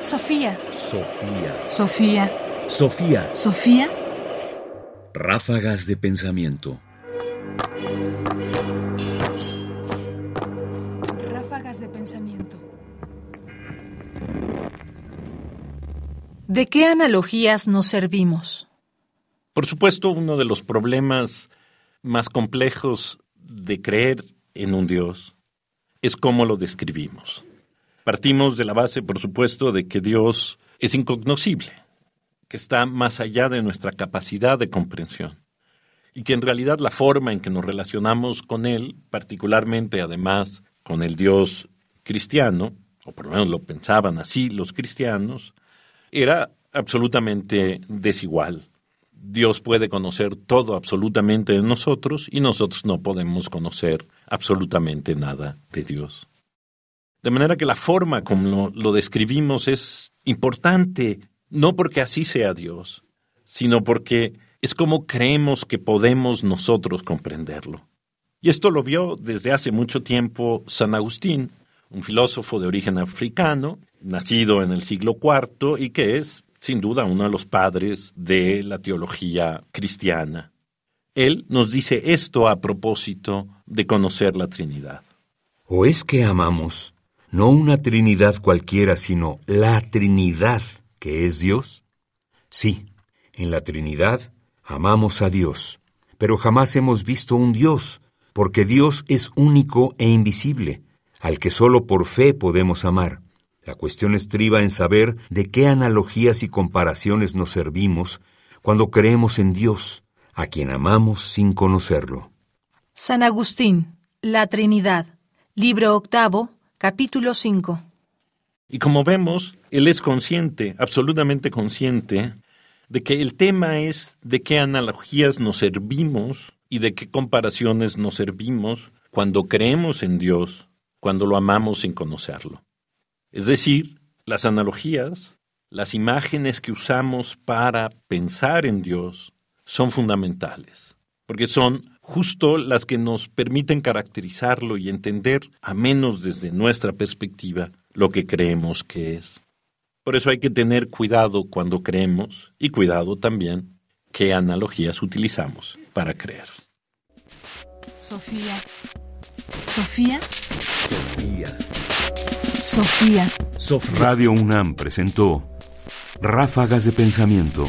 Sofía. Sofía. Sofía. Sofía. Sofía. Ráfagas de pensamiento. Ráfagas de pensamiento. ¿De qué analogías nos servimos? Por supuesto, uno de los problemas más complejos de creer en un Dios es cómo lo describimos. Partimos de la base, por supuesto, de que Dios es incognoscible, que está más allá de nuestra capacidad de comprensión y que en realidad la forma en que nos relacionamos con Él, particularmente además con el Dios cristiano, o por lo menos lo pensaban así los cristianos, era absolutamente desigual. Dios puede conocer todo absolutamente de nosotros y nosotros no podemos conocer absolutamente nada de Dios. De manera que la forma como lo, describimos es importante, no porque así sea Dios, sino porque es como creemos que podemos nosotros comprenderlo. Y esto lo vio desde hace mucho tiempo San Agustín, un filósofo de origen africano, nacido en el siglo IV y que es, sin duda, uno de los padres de la teología cristiana. Él nos dice esto a propósito de conocer la Trinidad. ¿O es que amamos no una Trinidad cualquiera, sino la Trinidad que es Dios? Sí, en la Trinidad amamos a Dios, pero jamás hemos visto un Dios, porque Dios es único e invisible, al que solo por fe podemos amar. La cuestión estriba en saber de qué analogías y comparaciones nos servimos cuando creemos en Dios, a quien amamos sin conocerlo. San Agustín, La Trinidad, libro octavo, capítulo 5. Y como vemos, él es consciente, absolutamente consciente, de que el tema es de qué analogías nos servimos y de qué comparaciones nos servimos cuando creemos en Dios, cuando lo amamos sin conocerlo. Es decir, las analogías, las imágenes que usamos para pensar en Dios son fundamentales, porque son justo las que nos permiten caracterizarlo y entender, a menos desde nuestra perspectiva, lo que creemos que es. Por eso hay que tener cuidado cuando creemos y cuidado también qué analogías utilizamos para creer. Sofía. Sofía. Sofía. Sofía. Radio UNAM presentó Ráfagas de Pensamiento.